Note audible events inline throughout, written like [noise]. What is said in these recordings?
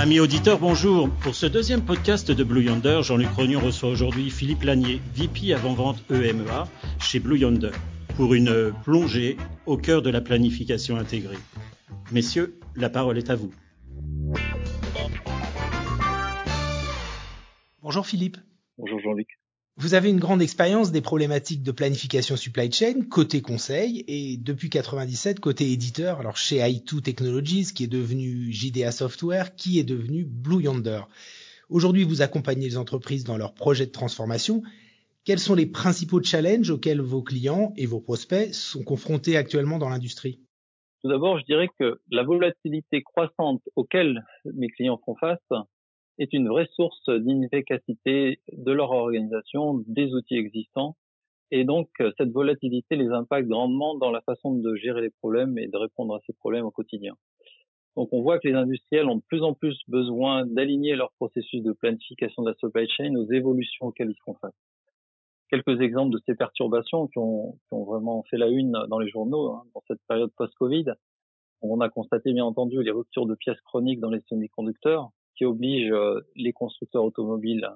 Amis auditeurs, bonjour. Pour ce deuxième podcast de Blue Yonder, Jean-Luc Rognon reçoit aujourd'hui Philippe Lanier, VP avant-vente EMEA chez Blue Yonder, pour une plongée au cœur de la planification intégrée. Messieurs, la parole est à vous. Bonjour Philippe. Bonjour Jean-Luc. Vous avez une grande expérience des problématiques de planification supply chain côté conseil et depuis 97 côté éditeur, alors chez i2 Technologies qui est devenu JDA Software, qui est devenu Blue Yonder. Aujourd'hui, vous accompagnez les entreprises dans leurs projets de transformation. Quels sont les principaux challenges auxquels vos clients et vos prospects sont confrontés actuellement dans l'industrie? Tout d'abord, je dirais que la volatilité croissante auquel mes clients font face est une vraie source d'inefficacité de leur organisation, des outils existants. Et donc, euh, cette volatilité les impacte grandement dans la façon de gérer les problèmes et de répondre à ces problèmes au quotidien. Donc, on voit que les industriels ont de plus en plus besoin d'aligner leur processus de planification de la supply chain aux évolutions auxquelles ils font face. Quelques exemples de ces perturbations qui ont, vraiment fait la une dans les journaux hein, dans cette période post-Covid. On a constaté bien entendu les ruptures de pièces chroniques dans les semi-conducteurs, qui oblige euh, les constructeurs automobiles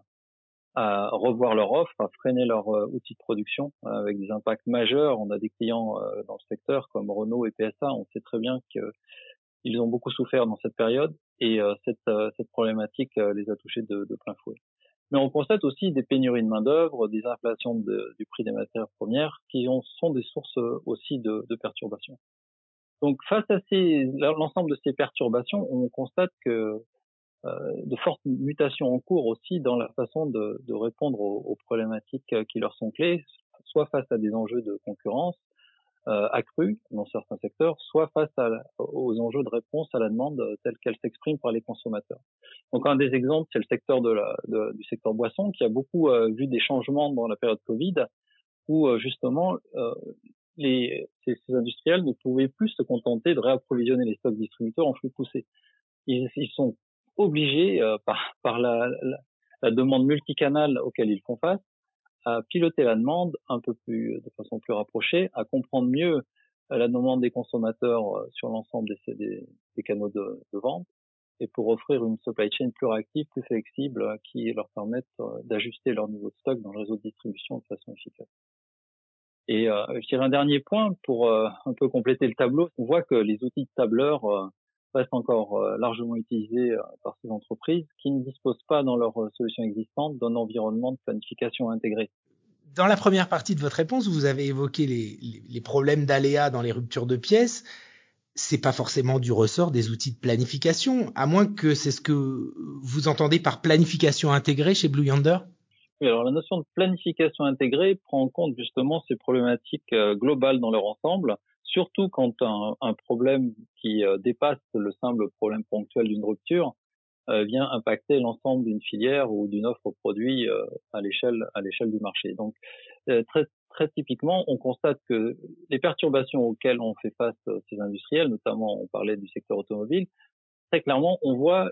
à revoir leur offre, à freiner leur euh, outil de production euh, avec des impacts majeurs. On a des clients dans le secteur comme Renault et PSA. On sait très bien qu'ils ont beaucoup souffert dans cette période et cette, problématique les a touchés de, plein fouet. Mais on constate aussi des pénuries de main d'œuvre, des inflations du prix des matières premières qui ont, sont des sources aussi de, de perturbations. Donc face à l'ensemble de ces perturbations, on constate que de fortes mutations en cours aussi dans la façon de, répondre aux, problématiques euh, qui leur sont clés, soit face à des enjeux de concurrence euh, accrus dans certains secteurs, soit face aux enjeux de réponse à la demande telle qu'elle s'exprime par les consommateurs. Donc un des exemples, c'est le secteur de la, du secteur boisson qui a beaucoup euh, vu des changements dans la période Covid, où justement les, ces, industriels ne pouvaient plus se contenter de réapprovisionner les stocks distributeurs en flux poussé. Ils sont obligés euh, [laughs] par, la, demande multicanale auquel ils font face à piloter la demande un peu plus de façon plus rapprochée, à comprendre mieux euh, la demande des consommateurs euh, sur l'ensemble des, canaux de, vente et pour offrir une supply chain plus réactive, plus flexible, qui leur permette d'ajuster leur niveau de stock dans le réseau de distribution de façon efficace. Et euh, un dernier point pour un peu compléter le tableau. On voit que les outils de tableur reste encore euh, largement utilisé euh, par ces entreprises qui ne disposent pas dans leurs euh, solutions existantes d'un environnement de planification intégré. Dans la première partie de votre réponse, vous avez évoqué les, les, les problèmes d'aléas dans les ruptures de pièces. C'est pas forcément du ressort des outils de planification, à moins que c'est ce que vous entendez par planification intégrée chez Blue Yonder? Oui, alors la notion de planification intégrée prend en compte justement ces problématiques globales dans leur ensemble surtout quand un, un problème qui euh, dépasse le simple problème ponctuel d'une rupture euh, vient impacter l'ensemble d'une filière ou d'une offre produit euh, à l'échelle à l'échelle du marché. Donc très très typiquement, on constate que les perturbations auxquelles on fait face ces industriels, notamment on parlait du secteur automobile, très clairement on voit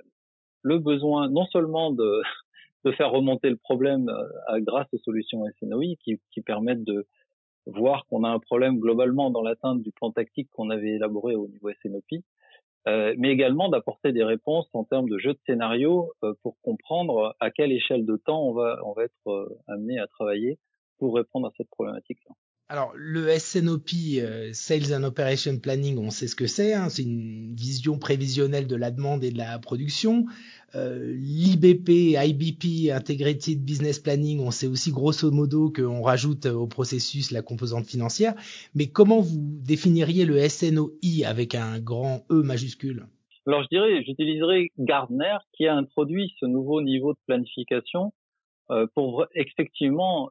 le besoin non seulement de [laughs] de faire remonter le problème grâce aux solutions SNOI qui, qui permettent de voir qu'on a un problème globalement dans l'atteinte du plan tactique qu'on avait élaboré au niveau SNOP, euh, mais également d'apporter des réponses en termes de jeu de scénario euh, pour comprendre à quelle échelle de temps on va, on va être euh, amené à travailler pour répondre à cette problématique-là. Alors le SNOP, euh, Sales and Operation Planning, on sait ce que c'est. Hein, c'est une vision prévisionnelle de la demande et de la production. Euh, L'IBP, IBP, Integrated Business Planning, on sait aussi grosso modo qu'on rajoute au processus la composante financière. Mais comment vous définiriez le SNOI avec un grand E majuscule? Alors je dirais, j'utiliserai Gardner qui a introduit ce nouveau niveau de planification euh, pour effectivement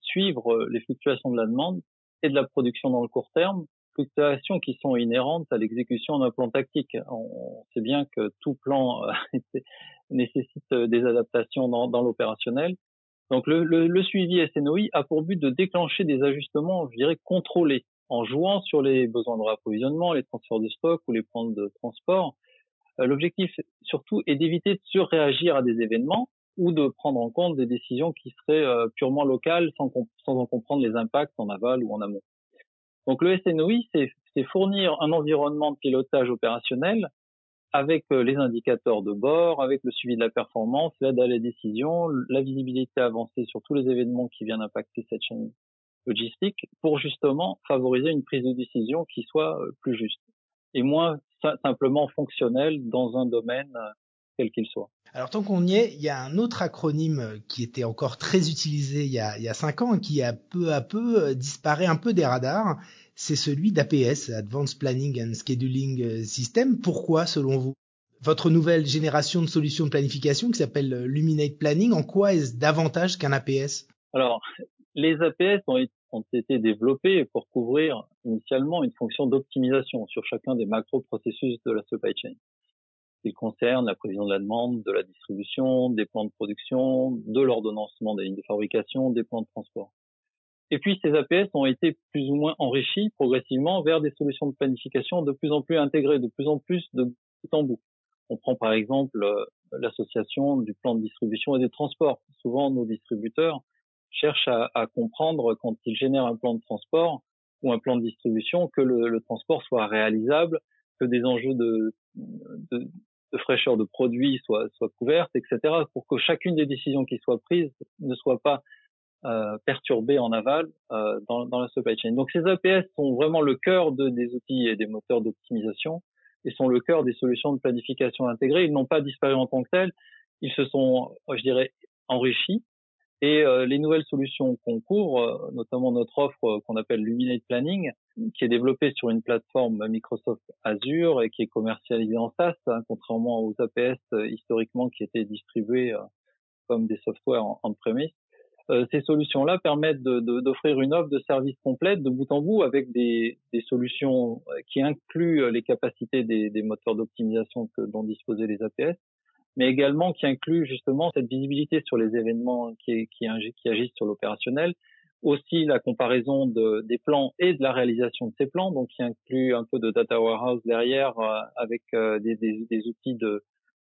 suivre euh, les fluctuations de la demande et de la production dans le court terme, fluctuations qui sont inhérentes à l'exécution d'un plan tactique. On sait bien que tout plan euh, [laughs] nécessite euh, des adaptations dans, l'opérationnel. Donc le, le, le, suivi SNOI a pour but de déclencher des ajustements, je dirais, contrôlés, en jouant sur les besoins de rapprovisionnement, les transferts de stock ou les plans de transport. L'objectif surtout est d'éviter de surréagir à des événements ou de prendre en compte des décisions qui seraient euh, purement locales sans, sans en comprendre les impacts en aval ou en amont. Donc le SNOI, c'est fournir un environnement de pilotage opérationnel avec les indicateurs de bord, avec le suivi de la performance, l'aide à la décision, la visibilité avancée sur tous les événements qui viennent impacter cette chaîne logistique pour justement favoriser une prise de décision qui soit plus juste et moins simplement fonctionnelle dans un domaine quel qu'il soit. Alors tant qu'on y est, il y a un autre acronyme euh, qui était encore très utilisé il y a, il y a cinq ans et qui a peu à peu euh, disparaît un peu des radars. C'est celui d'APS, Advanced Planning and Scheduling euh, System. Pourquoi selon vous? Votre nouvelle génération de solutions de planification qui s'appelle Luminate Planning, en quoi est-ce davantage qu'un APS Alors, les APS ont, ont été développés pour couvrir initialement une fonction d'optimisation sur chacun des macro-processus de la supply chain. Il concerne la prévision de la demande, de la distribution, des plans de production, de l'ordonnancement des lignes de fabrication, des plans de transport. Et puis ces APS ont été plus ou moins enrichis progressivement vers des solutions de planification de plus en plus intégrées, de plus en plus de bout en bout. On prend par exemple euh, l'association du plan de distribution et des transports. Souvent, nos distributeurs cherchent à, comprendre quand ils génèrent un plan de transport ou un plan de distribution que le, transport soit réalisable, que des enjeux de, de fraîcheur de produits soit, soit couverte, etc., pour que chacune des décisions qui soient prises ne soit pas euh, perturbée en aval euh, dans, la supply chain. Donc ces APS sont vraiment le cœur de, des outils et des moteurs d'optimisation et sont le cœur des solutions de planification intégrée. Ils n'ont pas disparu en tant que tels, ils se sont, je dirais, enrichis et euh, les nouvelles solutions qu'on couvre, euh, notamment notre offre euh, qu'on appelle Luminate Planning, qui est développée sur une plateforme Microsoft Azure et qui est commercialisée en SaaS, hein, contrairement aux APS historiquement qui étaient distribués comme des softwares en, en premise. ces solutions-là permettent d'offrir une offre de service complète de bout en bout avec des, des solutions qui incluent les capacités des, des moteurs d'optimisation dont disposaient les APS, mais également qui inclut justement cette visibilité sur les événements qui, qui, qui agissent sur l'opérationnel, aussi la comparaison de, des plans et de la réalisation de ces plans, donc qui inclut un peu de data warehouse derrière euh, avec euh, des, des, des, outils de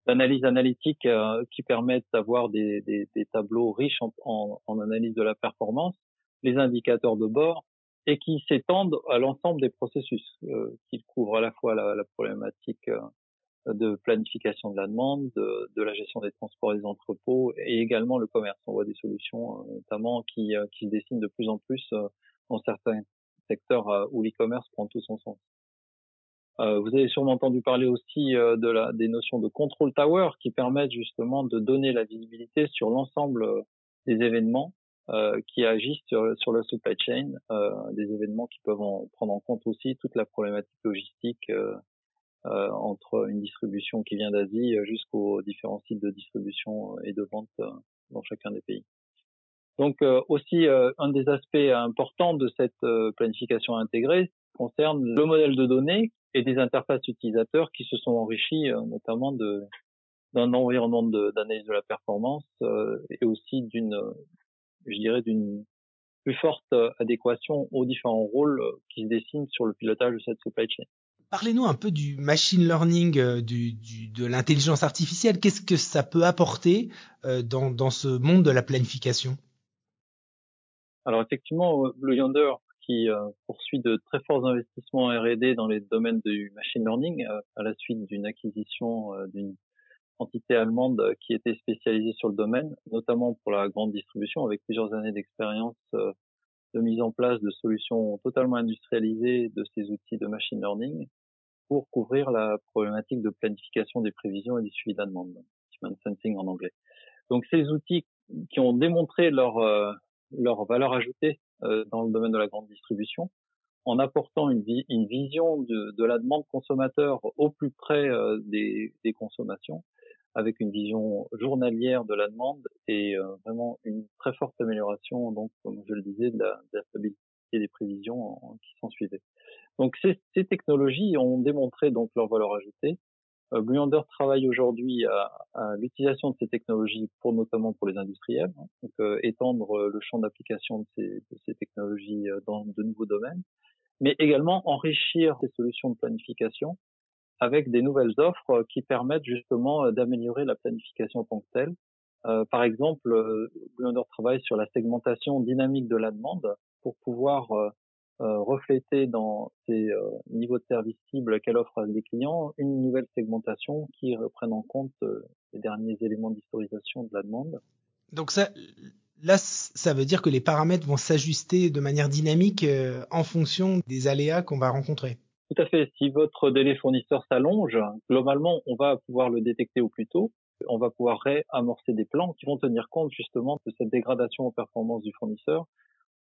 d'analyse analytique euh, qui permettent d'avoir des, des, tableaux riches en, en, en, analyse de la performance, les indicateurs de bord et qui s'étendent à l'ensemble des processus, qui couvrent à la fois la, la problématique de planification de la demande, de, de, la gestion des transports et des entrepôts et également le commerce. On voit des solutions euh, notamment qui, euh, qui se dessinent de plus en plus euh, dans certains secteurs où l'e-commerce prend tout son sens. vous avez sûrement entendu parler aussi de la, des notions de control tower qui permettent justement de donner la visibilité sur l'ensemble des événements qui agissent sur, sur la supply chain, des événements qui peuvent en prendre en compte aussi toute la problématique logistique entre une distribution qui vient d'Asie jusqu'aux différents sites de distribution et de vente euh, dans chacun des pays. Donc euh, aussi un des aspects importants de cette planification intégrée concerne le modèle de données et des interfaces utilisateurs qui se sont enrichis notamment de d'un environnement d'analyse de, la performance et aussi d'une je dirais d'une plus forte adéquation aux différents rôles qui se dessinent sur le pilotage de cette supply chain. Parlez-nous un peu du machine learning, euh, de l'intelligence artificielle. Qu'est-ce que ça peut apporter euh, dans, dans, ce monde de la planification? Alors effectivement, Blue Yonder, qui euh, poursuit de très forts investissements R&D dans les domaines du machine learning, à la suite d'une acquisition d'une entité allemande qui était spécialisée sur le domaine, notamment pour la grande distribution, avec plusieurs années d'expérience de mise en place de solutions totalement industrialisées de ces outils de machine learning pour couvrir la problématique de planification des prévisions et du suivi de la demande, demand sensing en anglais. Donc ces outils qui ont démontré leur euh, leur valeur ajoutée euh, dans le domaine de la grande distribution, en apportant une, vision de, la demande consommateur au plus près euh, des, consommations, avec une vision journalière de la demande et vraiment une très forte amélioration, donc comme je le disais, de la, stabilité des prévisions qui s'en suivaient. Donc ces, technologies ont démontré donc leur valeur ajoutée. Euh, travaille aujourd'hui à, l'utilisation de ces technologies pour notamment pour les industriels, hein, donc euh, étendre euh, le champ d'application de ces, technologies euh, dans de nouveaux domaines, mais également enrichir ces solutions de planification avec des nouvelles offres qui permettent justement d'améliorer la planification en tant que telle. Euh, par exemple, Blue Yonder travaille sur la segmentation dynamique de la demande pour pouvoir refléter dans ces niveaux de service cibles qu'elle offre à des clients une nouvelle segmentation qui reprenne en compte les derniers éléments d'historisation de la demande. Donc ça, là, ça veut dire que les paramètres vont s'ajuster de manière dynamique en fonction des aléas qu'on va rencontrer. Tout à fait. Si votre délai fournisseur s'allonge, globalement, on va pouvoir le détecter au plus tôt. On va pouvoir réamorcer des plans qui vont tenir compte justement de cette dégradation en performance du fournisseur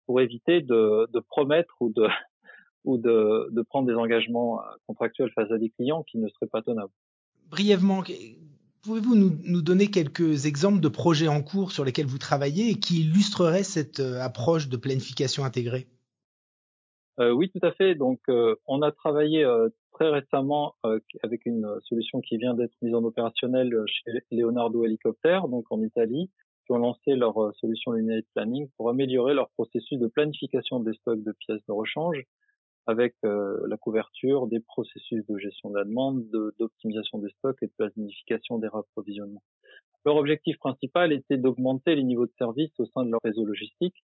pour éviter de, promettre ou de [laughs] ou de, prendre des engagements contractuels face à des clients qui ne seraient pas tenables. Brièvement, pouvez-vous nous, nous, donner quelques exemples de projets en cours sur lesquels vous travaillez et qui illustreraient cette euh, approche de planification intégrée? Euh, oui, tout à fait. Donc, euh, on a travaillé euh, très récemment avec une solution qui vient d'être mise en opérationnel chez Leonardo Helicopter, donc en Italie, qui ont lancé leur solution Luminate Planning pour améliorer leur processus de planification des stocks de pièces de rechange avec la couverture des processus de gestion de la demande, d'optimisation des stocks et de planification des rapprovisionnements. Leur objectif principal était d'augmenter les niveaux de service au sein de leur réseau logistique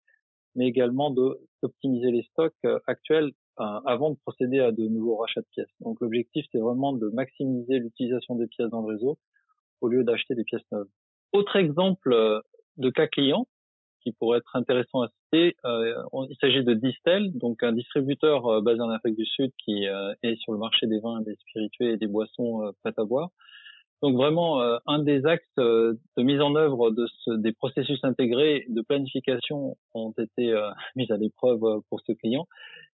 mais également d'optimiser les stocks euh, actuels euh, avant de procéder à de nouveaux rachats de pièces. Donc l'objectif, c'est vraiment de maximiser l'utilisation des pièces dans le réseau au lieu d'acheter des pièces neuves. Autre exemple euh, de cas client qui pourrait être intéressant à citer, il s'agit de Distel, donc un distributeur basé en Afrique du Sud qui est sur le marché des vins, des spiritueux et des boissons prêtes à boire. Donc vraiment, euh, un des axes euh, de mise en œuvre de ce, des processus intégrés de planification ont été euh, [laughs] mis à l'épreuve pour ce client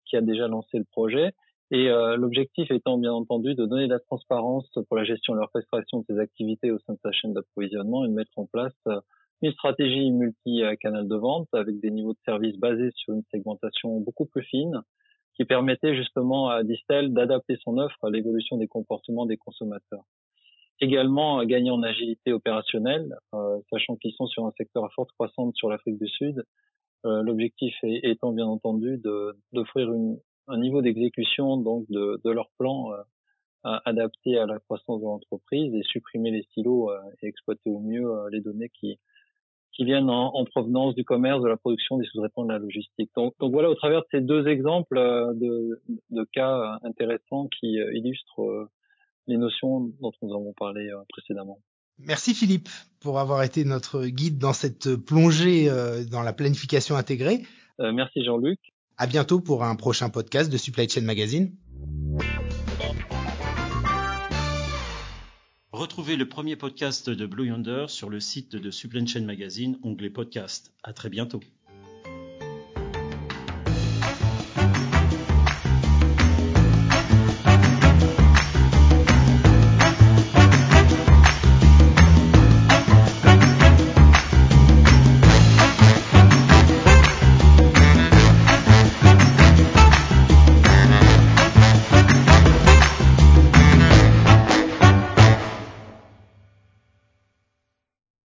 qui a déjà lancé le projet. Et l'objectif étant bien entendu de donner de la transparence pour la gestion et l'orchestration de ces activités au sein de sa chaîne d'approvisionnement et de mettre en place une stratégie multi-canal de vente avec des niveaux de service basés sur une segmentation beaucoup plus fine qui permettait justement à Distel d'adapter son offre à l'évolution des comportements des consommateurs également gagner en agilité opérationnelle, euh, sachant qu'ils sont sur un secteur à forte croissance sur l'Afrique du Sud. Euh, l'objectif étant bien entendu d'offrir un niveau d'exécution donc de, de, leur plan euh, adapté à la croissance de l'entreprise et supprimer les silos et exploiter au mieux les données qui qui viennent en, en, provenance du commerce, de la production, des sous-traitants, de la logistique. Donc, donc, voilà, au travers de ces deux exemples de, de cas intéressants qui illustrent les notions dont nous avons parlé euh, précédemment. Merci Philippe pour avoir été notre guide dans cette plongée euh, dans la planification intégrée. Euh, merci Jean-Luc. À bientôt pour un prochain podcast de Supply Chain Magazine. Retrouvez le premier podcast de Blue Yonder sur le site de Supply Chain Magazine, onglet podcast. À très bientôt.